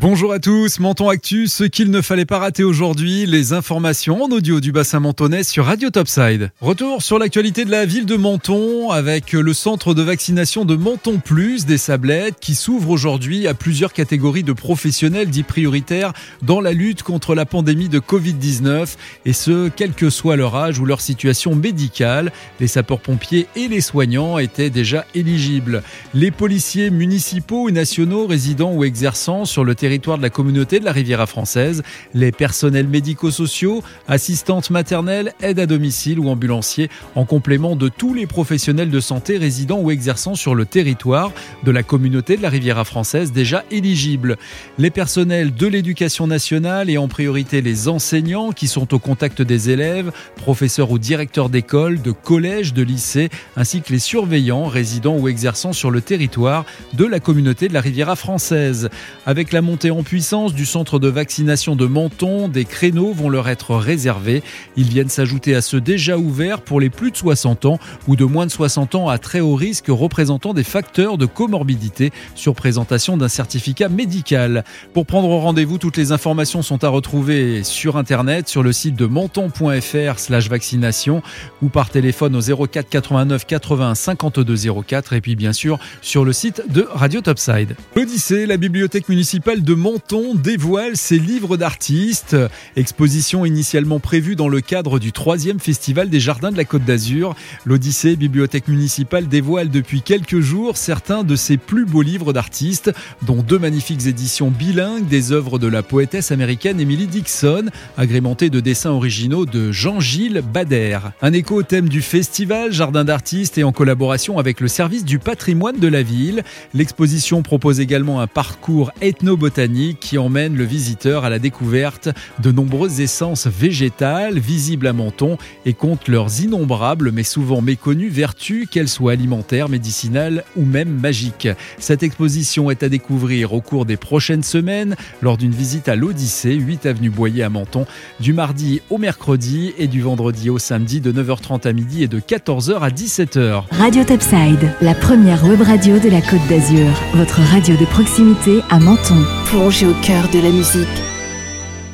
Bonjour à tous, Menton Actu, ce qu'il ne fallait pas rater aujourd'hui, les informations en audio du bassin mentonais sur Radio Topside. Retour sur l'actualité de la ville de Menton avec le centre de vaccination de Menton Plus des Sablettes qui s'ouvre aujourd'hui à plusieurs catégories de professionnels dits prioritaires dans la lutte contre la pandémie de Covid-19 et ce, quel que soit leur âge ou leur situation médicale. Les sapeurs-pompiers et les soignants étaient déjà éligibles. Les policiers municipaux et nationaux résidant ou exerçant sur le territoire de la communauté de la Riviera française, les personnels médico-sociaux, assistantes maternelles, aides à domicile ou ambulanciers, en complément de tous les professionnels de santé résidant ou exerçant sur le territoire de la communauté de la Riviera française déjà éligibles. Les personnels de l'éducation nationale et en priorité les enseignants qui sont au contact des élèves, professeurs ou directeurs d'école, de collèges, de lycées, ainsi que les surveillants résidant ou exerçant sur le territoire de la communauté de la Riviera française. Avec la montée en puissance du centre de vaccination de Menton, des créneaux vont leur être réservés. Ils viennent s'ajouter à ceux déjà ouverts pour les plus de 60 ans ou de moins de 60 ans à très haut risque représentant des facteurs de comorbidité sur présentation d'un certificat médical. Pour prendre rendez-vous, toutes les informations sont à retrouver sur internet sur le site de menton.fr slash vaccination ou par téléphone au 04 89 80 52 04 et puis bien sûr sur le site de Radio Topside. L'Odyssée, la bibliothèque municipale de Menton dévoile ses livres d'artistes. Exposition initialement prévue dans le cadre du troisième festival des Jardins de la Côte d'Azur. L'Odyssée Bibliothèque municipale dévoile depuis quelques jours certains de ses plus beaux livres d'artistes, dont deux magnifiques éditions bilingues des œuvres de la poétesse américaine Emily Dixon, agrémentées de dessins originaux de Jean-Gilles Bader. Un écho au thème du festival Jardin d'artistes et en collaboration avec le service du patrimoine de la ville. L'exposition propose également un parcours qui emmène le visiteur à la découverte de nombreuses essences végétales visibles à Menton et compte leurs innombrables mais souvent méconnues vertus, qu'elles soient alimentaires, médicinales ou même magiques. Cette exposition est à découvrir au cours des prochaines semaines lors d'une visite à l'Odyssée, 8 avenue Boyer à Menton, du mardi au mercredi et du vendredi au samedi de 9h30 à midi et de 14h à 17h. Radio Topside, la première web radio de la Côte d'Azur, votre radio de proximité à Menton. Plongez au cœur de la musique